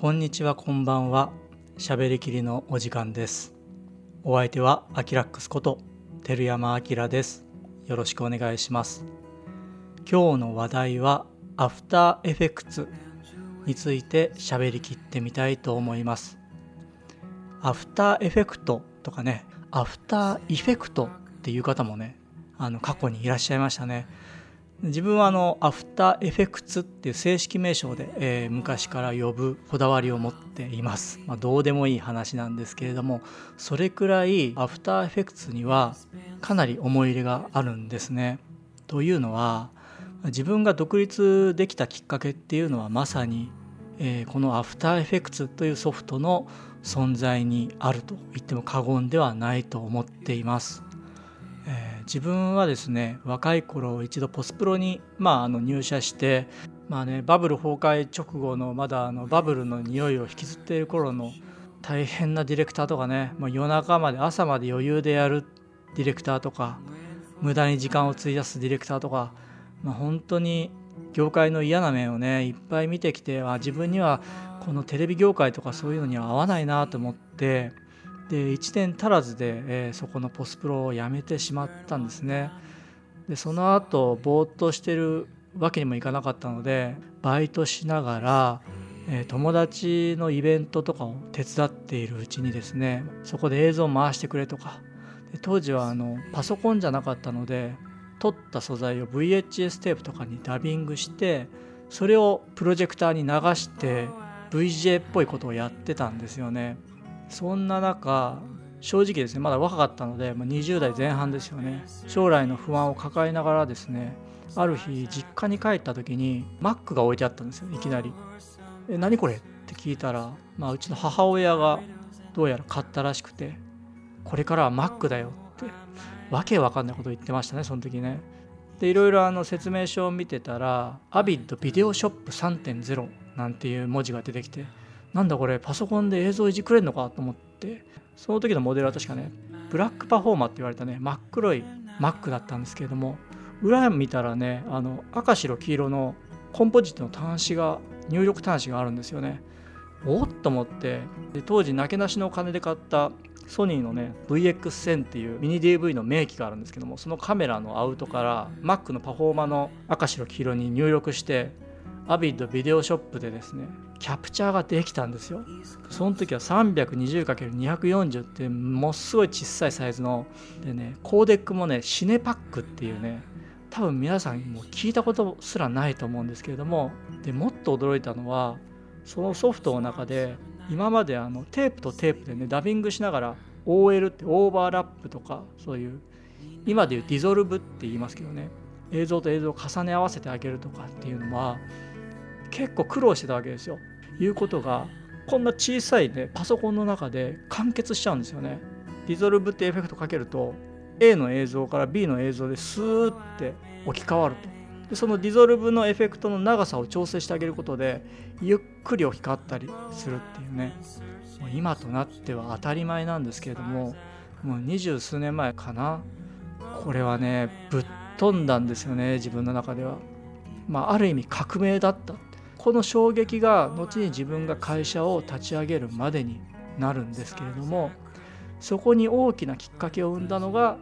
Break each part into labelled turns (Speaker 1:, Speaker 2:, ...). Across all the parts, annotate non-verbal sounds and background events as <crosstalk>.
Speaker 1: こんにちはこんばんは。しゃべりきりのお時間です。お相手はアキラックスこと照山明です。よろしくお願いします。今日の話題はアフターエフェクツについて喋りきってみたいと思います。アフターエフェクトとかねアフターイフェクトっていう方もねあの過去にいらっしゃいましたね。自分はあのアフターエフェクツっていう正式名称で、えー、昔から呼ぶこだわりを持っています、まあ、どうでもいい話なんですけれどもそれくらいアフターエフェクツにはかなり思い入れがあるんですね。というのは自分が独立できたきっかけっていうのはまさに、えー、このアフターエフェクツというソフトの存在にあると言っても過言ではないと思っています。えー、自分はですね若い頃一度ポスプロに、まあ、あの入社してまあねバブル崩壊直後のまだあのバブルの匂いを引きずっている頃の大変なディレクターとかね、まあ、夜中まで朝まで余裕でやるディレクターとか無駄に時間を費やすディレクターとか、まあ、本当に業界の嫌な面をねいっぱい見てきてあ自分にはこのテレビ業界とかそういうのには合わないなと思ってで1年足らずで、えー、そこのポスプロを辞めてしまったんですねでその後ぼーっとしてるわけにもいかなかったのでバイトしながら、えー、友達のイベントとかを手伝っているうちにですねそこで映像を回してくれとかで当時はあのパソコンじゃなかったので撮った素材を VHS テープとかにダビングしてそれをプロジェクターに流して VJ っぽいことをやってたんですよね。そんな中正直ですねまだ若かったので20代前半ですよね。将来の不安を抱えながらですねある日実家に帰った時に Mac が置いてあったんですよいきなり「え何これ?」って聞いたら、まあ、うちの母親がどうやら買ったらしくて「これからは Mac だよ」ってわけわかんないこと言ってましたねその時ね。でいろいろあの説明書を見てたら「アビッドビデオショップ3.0」なんていう文字が出てきてなんだこれパソコンで映像いじくれんのかと思って。その時のモデルは確かねブラックパフォーマーって言われたね真っ黒い Mac だったんですけれども裏見たらねあの赤白黄色のコンポジットの端子が入力端子があるんですよね。おっと思ってで当時なけなしのお金で買ったソニーのね VX1000 っていうミニ DV の名機があるんですけどもそのカメラのアウトから Mac のパフォーマーの赤白黄色に入力してアビッドビデオショップでですねキャプチャーができたんですよ。その時は 320×240 ってものすごい小さいサイズのでねコーデックもねシネパックっていうね多分皆さんも聞いたことすらないと思うんですけれどもでもっと驚いたのはそのソフトの中で今まであのテープとテープでねダビングしながら OL ってオーバーラップとかそういう今でいうディゾルブって言いますけどね映像と映像を重ね合わせてあげるとかっていうのは結構苦労してたわけですよ。いうことがこんな小さいねパソコンの中で完結しちゃうんですよね。ディゾルブってエフェクトかけると A の映像から B の映像でスーって置き換わると。でそのディゾルブのエフェクトの長さを調整してあげることでゆっくり置き換わったりするっていうねもう今となっては当たり前なんですけれどももう二十数年前かなこれはねぶっ飛んだんですよね自分の中では。まあ、ある意味革命だったこの衝撃が後に自分が会社を立ち上げるまでになるんですけれどもそこに大きなきっかけを生んだのが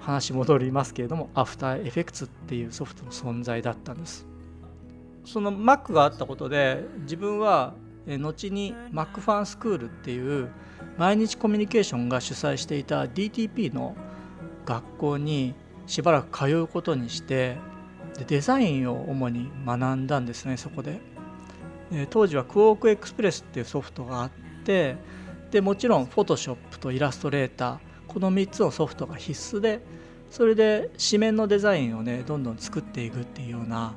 Speaker 1: 話戻りますけれどもアフターエフェクツっていうソフトの存在だったんです。その Mac があったことで自分は後に Mac ファンスクールっていう毎日コミュニケーションが主催していた DTP の学校にしばらく通うことにしてでデザインを主に学んだんですねそこで。で当時はクォークエクスプレスっていうソフトがあってでもちろんフォトショップとイラストレーターこの3つのソフトが必須でそれで紙面のデザインをねどんどん作っていくっていうような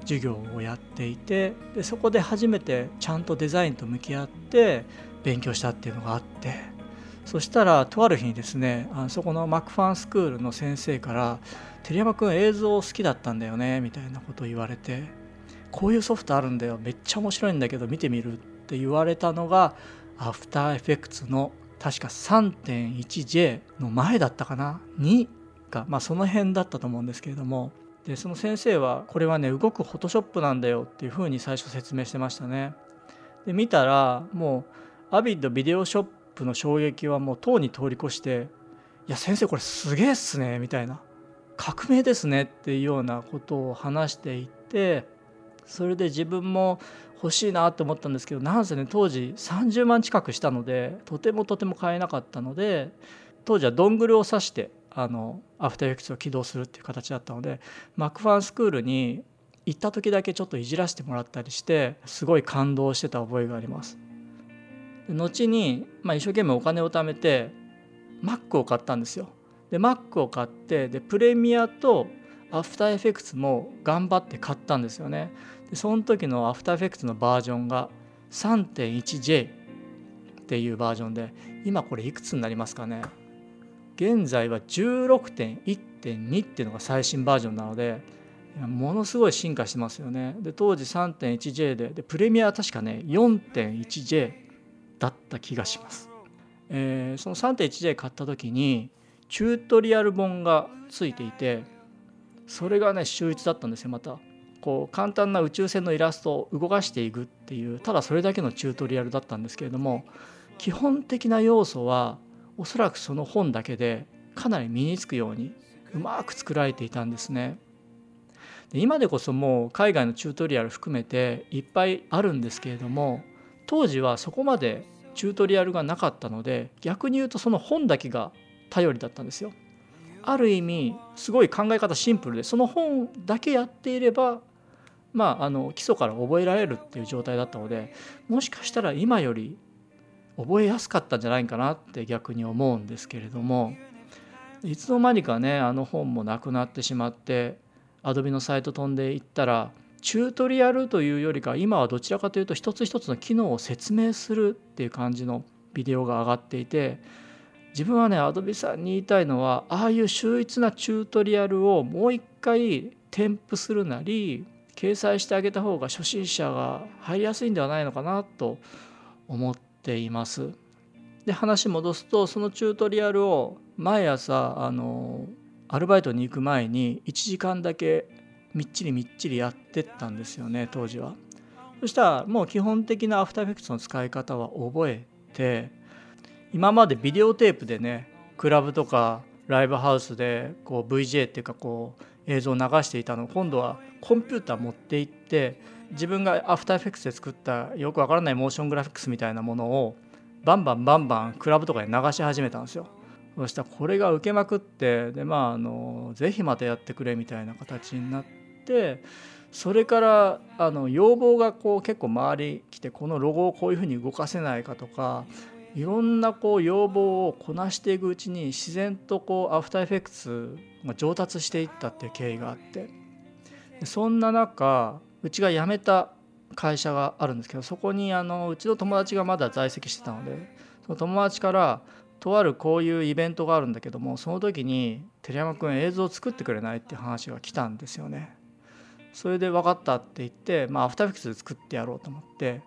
Speaker 1: 授業をやっていてでそこで初めてちゃんとデザインと向き合って勉強したっていうのがあって。そしたらとある日にですねあそこのマクファンスクールの先生から照山君映像好きだったんだよねみたいなことを言われてこういうソフトあるんだよ。めっちゃ面白いんだけど見てみるって言われたのがアフターエフェクツの確か 3.1J の前だったかな？2かまあその辺だったと思うんですけれども。でその先生はこれはね動くフォトショップなんだよっていうふうに最初説明してましたね。で見たらもうアビッドビデオショップの衝撃はもうとうに通り越して「いや先生これすげえっすね」みたいな「革命ですね」っていうようなことを話していてそれで自分も欲しいなと思ったんですけどなんせね当時30万近くしたのでとてもとても買えなかったので当時はドングルを挿してあのアフターエフェクツを起動するっていう形だったのでマクファンスクールに行った時だけちょっといじらせてもらったりしてすごい感動してた覚えがあります。後に、まあ、一生懸命お金を貯めて Mac を買ったんですよ。で Mac を買ってでプレミアとアフターエフェクツも頑張って買ったんですよね。でその時のアフターエフェクツのバージョンが 3.1J っていうバージョンで今これいくつになりますかね現在は16.1.2っていうのが最新バージョンなのでものすごい進化してますよね。で当時 3.1J ででプレミアは確かね 4.1J だった気がします。えー、その 3.1J 買った時にチュートリアル本がついていてそれがね秀逸だったんですよまた。こう簡単な宇宙船のイラストを動かしていくっていうただそれだけのチュートリアルだったんですけれども基本的な要素はおそらくその本だけでかなり身につくようにうまく作られていたんですね。で今でこそもう海外のチュートリアル含めていっぱいあるんですけれども当時はそこまでチュートリアルがなかったので逆に言うとその本だけが頼りだったんですよ。ある意味すごい考え方シンプルでその本だけやっていればまああの基礎から覚えられるっていう状態だったのでもしかしたら今より覚えやすかったんじゃないかなって逆に思うんですけれどもいつの間にかねあの本もなくなってしまってアドビのサイト飛んでいったらチュートリアルというよりか今はどちらかというと一つ一つの機能を説明するっていう感じのビデオが上がっていて自分はねアドビさんに言いたいのはああいう秀逸なチュートリアルをもう一回添付するなり掲載してあげた方が初心者が入りやすいんではないのかなと思っています。で話戻すとそのチュートリアルを毎朝あのアルバイトに行く前に1時間だけみっちりみっちりやってったんですよね当時は。そしたらもう基本的なアフターエフェクツの使い方は覚えて今までビデオテープでねクラブとかライブハウスでこう VJ っていうかこう映像を流していたのを今度はコンピューター持って行って自分がアフターエフェクツで作ったよくわからないモーショングラフィックスみたいなものをバンバンバンバンクラブとかで流し始めたんですよ。そしたらこれが受けまくってでまああのぜひまたやってくれみたいな形になってそれからあの要望がこう結構周り来てこのロゴをこういうふうに動かせないかとかいろんなこう要望をこなしていくうちに自然とこうアフターエフェクツが上達していったっていう経緯があってそんな中うちが辞めた会社があるんですけどそこにあのうちの友達がまだ在籍してたのでその友達からとあるこういうイベントがあるんだけどもその時に「照山君映像を作ってくれない?」って話が来たんですよね。それで分かったって言って、まあ、アフターエフェクツで作ってやろうと思って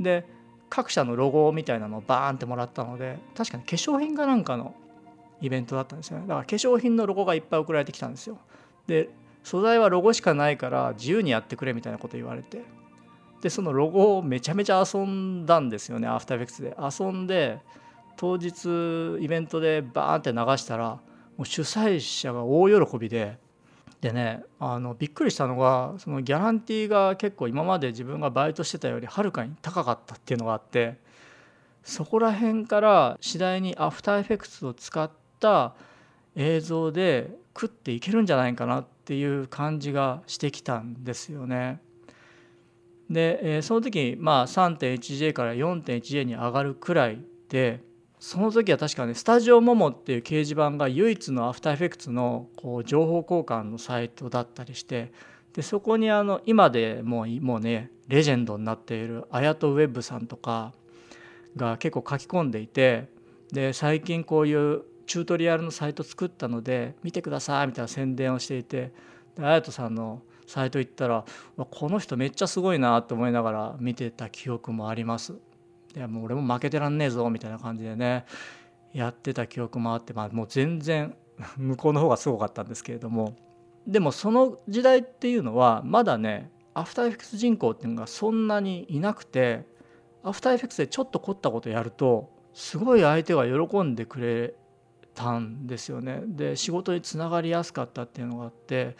Speaker 1: で各社のロゴみたいなのをバーンってもらったので確かに化粧品かなんかのイベントだったんですよね。だから化粧品のロゴがいっぱい送られてきたんですよ。で素材はロゴしかないから自由にやってくれみたいなこと言われてでそのロゴをめちゃめちゃ遊んだんですよねアフターエフェクツで。遊んで当日イベントでバーンって流したらもう主催者が大喜びででねあのびっくりしたのがそのギャランティーが結構今まで自分がバイトしてたよりはるかに高かったっていうのがあってそこら辺から次第にアフターエフェクツを使った映像で食っていけるんじゃないかなっていう感じがしてきたんですよね。で、えその時まあ 3.1J から 4.1J に上がるくらいでその時は確かねスタジオモモっていう掲示板が唯一のアフターエフェクツのこう情報交換のサイトだったりしてでそこにあの今でもうもうねレジェンドになっているアヤトウェブさんとかが結構書き込んでいてで最近こういうチュートリアルのサイト作ったので見てくださいみたいな宣伝をしていてでアヤトさんのサイト行ったらこの人めっちゃすごいなと思いながら見てた記憶もあります。いやもう俺も負けてらんねえぞみたいな感じでねやってた記憶もあって、まあ、もう全然 <laughs> 向こうの方がすごかったんですけれどもでもその時代っていうのはまだねアフターエフェクス人口っていうのがそんなにいなくてアフターエフェクツでちょっと凝ったことやるとすごい相手が喜んでくれたんですよね。で仕事につながりやすかったっていうのがあって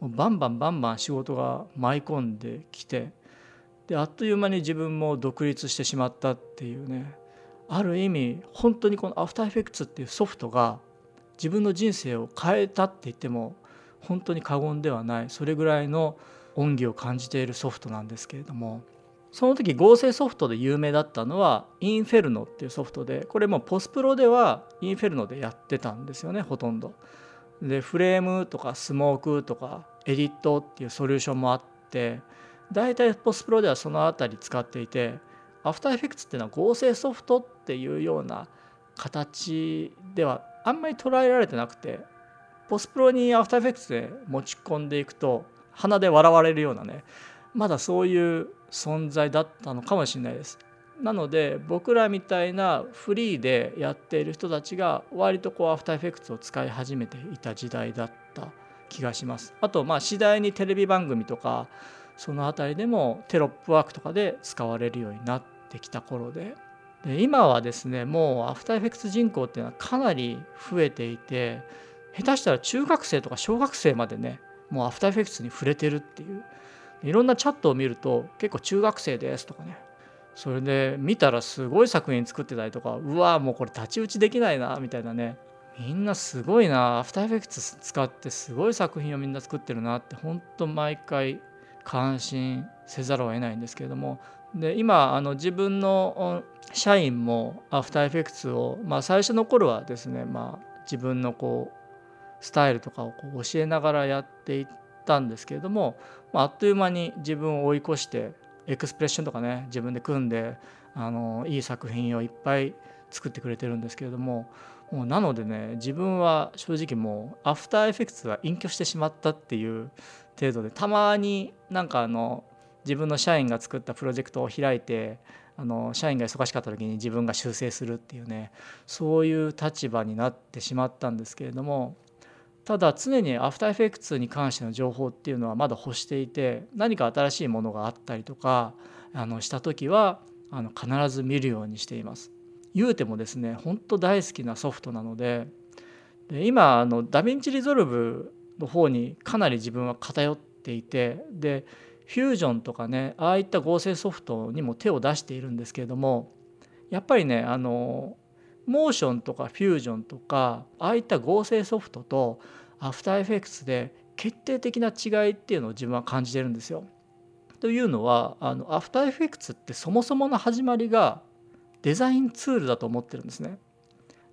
Speaker 1: もうバンバンバンバン仕事が舞い込んできてであっという間に自分も独立してしまったっていうね。ある意味本当にこのアフターエフェクツっていうソフトが自分の人生を変えたって言っても本当に過言ではない。それぐらいの恩義を感じているソフトなんですけれども。その時合成ソフトで有名だったのはインフェルノっていうソフトでこれもポスプロではインフェルノでやってたんですよねほとんど。でフレームとかスモークとかエディットっていうソリューションもあって大体ポスプロではその辺り使っていてアフターエフェクツっていうのは合成ソフトっていうような形ではあんまり捉えられてなくてポスプロにアフターエフェクツで持ち込んでいくと鼻で笑われるようなねまだそういう存在だったのかもしれないです。なので僕らみたいなフリーでやっている人たちが割とこうアフターエフェクツを使い始めていた時代だった気がします。あとまあ次第にテレビ番組とかその辺りでもテロップワークとかで使われるようになってきた頃で。で今はですねもうアフターエフェクツ人口っていうのはかなり増えていて下手したら中学生とか小学生までねもうアフターエフェクツに触れてるっていう。いろんなチャットを見ると結構中学生ですとかね。それで見たらすごい作品作ってたりとかうわもうこれ太刀打ちできないなみたいなね。みんなすごいなアフターエフェクツ使ってすごい作品をみんな作ってるなってほんと毎回感心せざるを得ないんですけれども。で今あの自分の社員もアフターエフェクツを、まあ、最初の頃はですね、まあ、自分のこうスタイルとかをこう教えながらやっていったんですけれども、まあ、あっという間に自分を追い越してエクスプレッションとかね自分で組んであのいい作品をいっぱい作ってくれてるんですけれどももうなのでね自分は正直もうアフターエフェクツは隠居してしまったっていう程度でたまになんかあの自分の社員が作ったプロジェクトを開いてあの社員が忙しかった時に自分が修正するっていうねそういう立場になってしまったんですけれどもただ常にアフターエフェクツに関しての情報っていうのはまだ欲していて何か新しいものがあったりとかあのした時はあの必ず見るようにしています。言うてもですね本当大好きなソフトなのでで今あのダヴィンチリゾルブの方にかなり自分は偏っていてでフュージョンとかねああいった合成ソフトにも手を出しているんですけれどもやっぱりねあのモーションとかフュージョンとかああいった合成ソフトとアフターエフェクツで決定的な違いっていうのを自分は感じてるんですよ。というのはあのアフターエフェクツってそもそもの始まりがデザインツールだと思ってるんですね。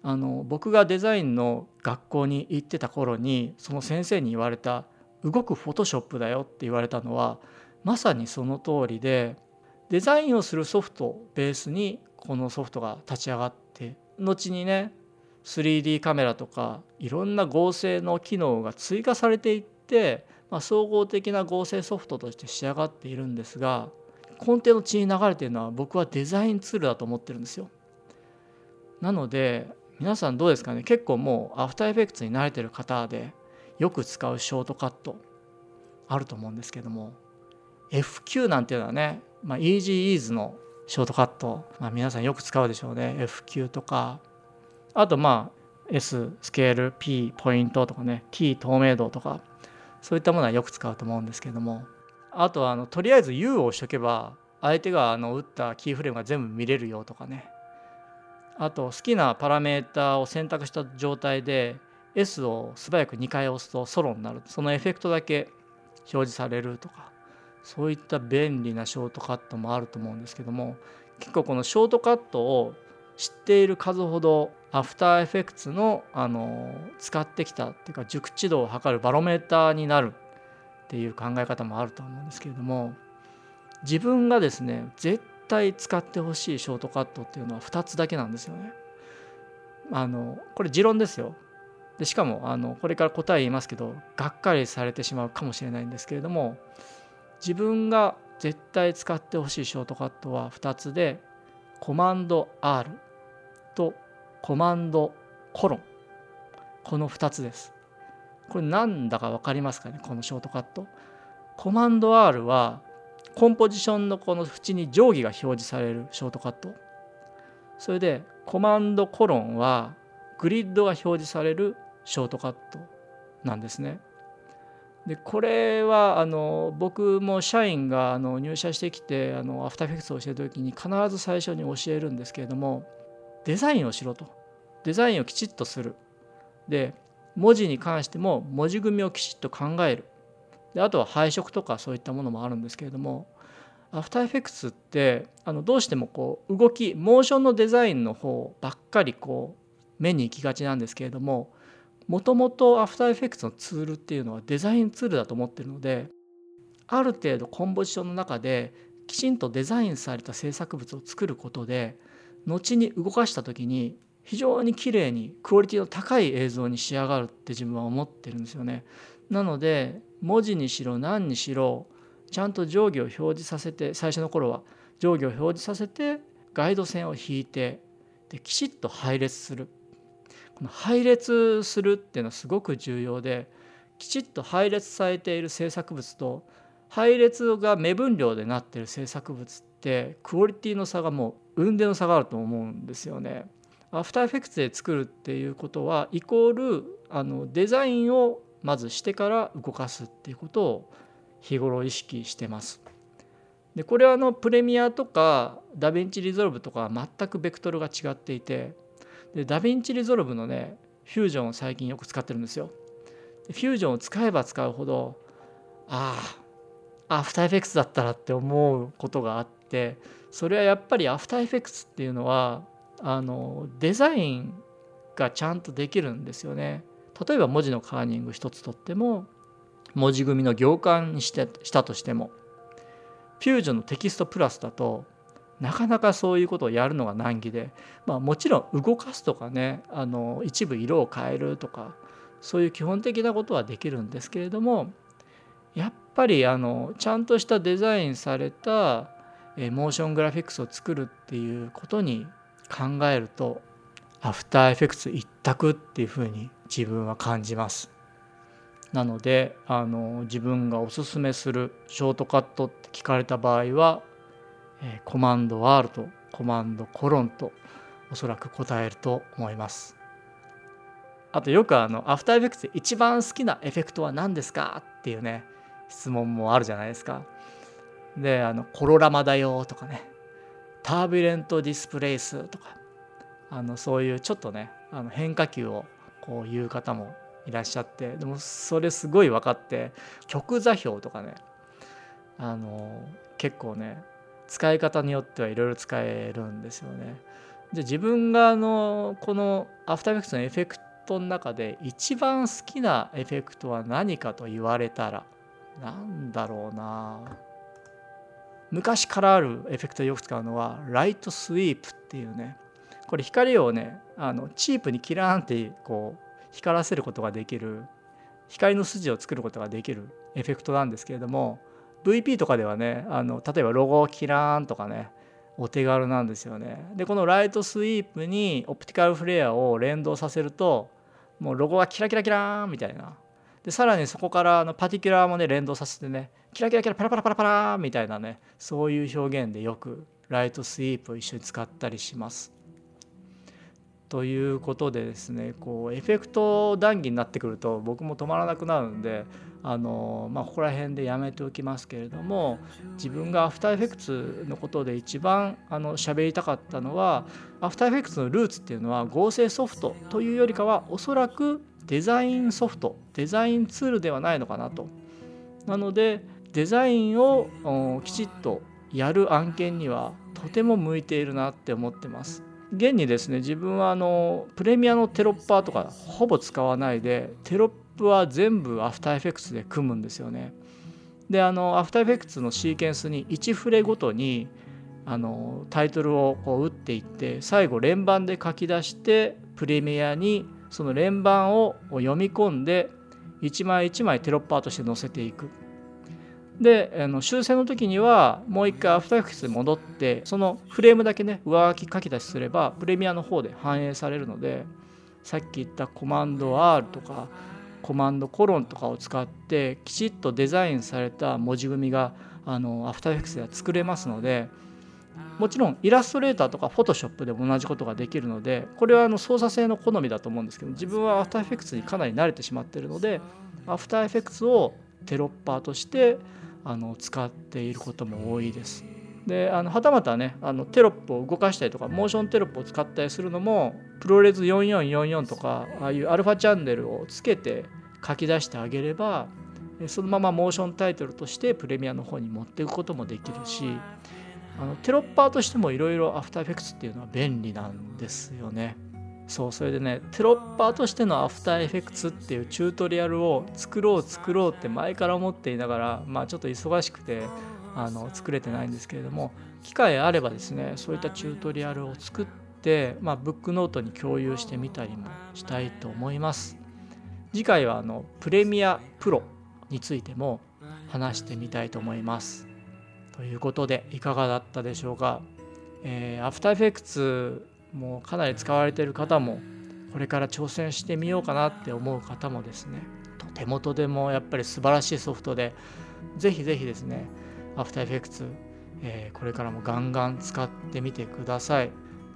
Speaker 1: あの僕がデザインの学校に行ってた頃にその先生に言われた「動くフォトショップだよ」って言われたのはまさにその通りでデザインをするソフトをベースにこのソフトが立ち上がって後にね 3D カメラとかいろんな合成の機能が追加されていって、まあ、総合的な合成ソフトとして仕上がっているんですが根底の血に流れているのは僕はデザインツールだと思ってるんですよ。なので皆さんどうですかね？結構もうアフターエフェクツに慣れてる方でよく使うショートカットあると思うんですけども。FQ なんていうのはね、まあ、Easy Ease のショートカット、まあ、皆さんよく使うでしょうね。FQ とか。あとまあ S スケール P ポイントとかね。T 透明度とか。そういったものはよく使うと思うんですけども。あとはあのとりあえず U を押しとけば相手があの打ったキーフレームが全部見れるよとかね。あと好きなパラメーターを選択した状態で S を素早く2回押すとソロになる。そのエフェクトだけ表示されるとかそういった便利なショートカットもあると思うんですけども結構このショートカットを知っている数ほどアフターエフェクツのあの使ってきたっていうか熟知度を測るバロメーターになるっていう考え方もあると思うんですけれども自分がですね絶対使ってほしいショートカットっていうのは2つだけなんですよね。あのこれ持論ですよ。でしかもあのこれから答え言いますけどがっかりされてしまうかもしれないんですけれども自分が絶対使ってほしいショートカットは2つでコマンド R とコマンドコロンこの2つですこれ何だか分かりますかねこのショートカットコマンド R はコンポジションのこの縁に定規が表示されるショートカット。それでコマンドコロンはグリッドが表示されるショートカットなんですね。でこれはあの僕も社員があの入社してきてあのアフターフェクツを教える時に必ず最初に教えるんですけれどもデザインをしろと。デザインをきちっとする。で文字に関しても文字組みをきちっと考える。であとは配色とかそういったものもあるんですけれどもアフターエフェクツってあのどうしてもこう動きモーションのデザインの方ばっかりこう目に行きがちなんですけれどももともとアフターエフェクツのツールっていうのはデザインツールだと思ってるのである程度コンポジションの中できちんとデザインされた制作物を作ることで後に動かした時に非常に綺麗にクオリティの高い映像に仕上がるって自分は思ってるんですよね。なので文字にしろ何にしろちゃんと定規を表示させて最初の頃は定規を表示させてガイド線を引いてできちっと配列するこの配列するっていうのはすごく重要できちっと配列されている制作物と配列が目分量でなっている制作物ってクオリティの差がもう雲泥の差があると思うんですよね。アフターエフェクツで作るっていうことはイコールあのデザインをまずしてから動かすっていうことを日頃意識してます。でこれはあのプレミアとかダヴィンチリゾルブとかは全くベクトルが違っていてでダヴィンチリゾルブのねフュージョンを最近よく使ってるんですよ。フュージョンを使えば使うほどああアフターエフェクツだったらって思うことがあってそれはやっぱりアフターエフェクツっていうのはあのデザインがちゃんとできるんですよね。例えば文字のカーニング一つとっても文字組みの行間にしてしたとしてもフュージョンのテキストプラスだとなかなかそういうことをやるのが難儀で、まあ、もちろん動かすとかねあの一部色を変えるとかそういう基本的なことはできるんですけれどもやっぱりあのちゃんとしたデザインされたモーショングラフィックスを作るっていうことに考えるとアフターエフェクツ一択っていうふうに自分は感じます。なのであの自分がおすすめするショートカットって聞かれた場合は、えコマンド R とコマンドコロンとおそらく答えると思います。あとよくあのアフターエフェクツで一番好きなエフェクトは何ですかっていうね質問もあるじゃないですか。であのコロラマだよとかねタービレントディスプレイスとかあのそういうちょっとねあの変化球をこう言う方もいらっしゃってでもそれすごい分かって曲座標とかねあの結構ね使い方によってはいろいろ使えるんですよね。じゃ自分があのこのアフターエフェクトのエフェクトの中で一番好きなエフェクトは何かと言われたら何だろうな昔からあるエフェクトでよく使うのはライトスイープっていうねこれ光をねあのチープにキラーンってこう光らせることができる光の筋を作ることができるエフェクトなんですけれども VP とかではねあの例えばロゴをキラーンとかねお手軽なんですよね。でこのライトスイープにオプティカルフレアを連動させるともうロゴがキラキラキラーンみたいなでさらにそこからあのパティキュラーもね連動させてねキラキラキラパラパラパラパラみたいなねそういう表現でよくライトスイープを一緒に使ったりします。ということでですねこうエフェクト談義になってくると僕も止まらなくなるんであの、まあ、ここら辺でやめておきますけれども自分がアフターエフェクツのことで一番あの喋りたかったのはアフターエフェクツのルーツっていうのは合成ソフトというよりかはおそらくデザインソフトデザインツールではないのかなと。なのでデザインをきちっとやる案件にはとても向いているなって思ってます。現にですね自分はあのプレミアのテロッパーとかほぼ使わないでテロップは全部アフターエフェクツで組むんですよね。であのアフターエフェクツのシーケンスに1フレごとにあのタイトルをこう打っていって最後連番で書き出してプレミアにその連番を読み込んで一枚一枚テロッパーとして載せていくであの修正の時にはもう一回アフターエフェクツに戻ってそのフレームだけね上書き書き出しすればプレミアの方で反映されるのでさっき言ったコマンド R とかコマンドコロンとかを使ってきちっとデザインされた文字組みがあのアフターエフェクツでは作れますのでもちろんイラストレーターとかフォトショップでも同じことができるのでこれはあの操作性の好みだと思うんですけど自分はアフターエフェクツにかなり慣れてしまってるのでアフターエフェクツをテロッパーとしてあの使っていることも多いです。であのはたまたねあのテロップを動かしたりとかモーションテロップを使ったりするのも ProRes 4444とかああいうアルファチャンネルをつけて書き出してあげればそのままモーションタイトルとしてプレミアの方に持っていくこともできるしあのテロッパーとしてもいろいろアフターフェクツっていうのは便利なんですよね。そうそれでねテロッパーとしてのアフターエフェクツっていうチュートリアルを作ろう作ろうって前から思っていながらまあちょっと忙しくてあの作れてないんですけれども機会あればですねそういったチュートリアルを作って、まあ、ブックノートに共有してみたりもしたいと思います。次回はあのプレミアプロについても話してみたいと思います。ということでいかがだったでしょうか、えー、アフターエフェクツもうかなり使われている方もこれから挑戦してみようかなって思う方もですねとてもとてもやっぱり素晴らしいソフトでぜひぜひですねアフターエフェクツ、えー、これからもガンガン使ってみてください。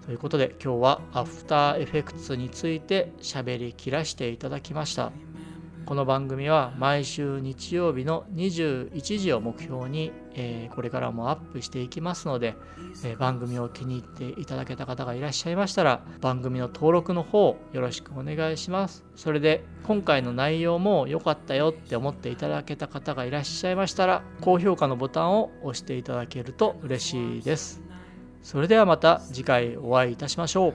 Speaker 1: ということで今日はアフターエフェクツについて喋りきらしていただきました。この番組は毎週日曜日の21時を目標に、えー、これからもアップしていきますので、えー、番組を気に入っていただけた方がいらっしゃいましたら番組の登録の方よろしくお願いします。それで今回の内容も良かったよって思っていただけた方がいらっしゃいましたら高評価のボタンを押していただけると嬉しいです。それではまた次回お会いいたしましょう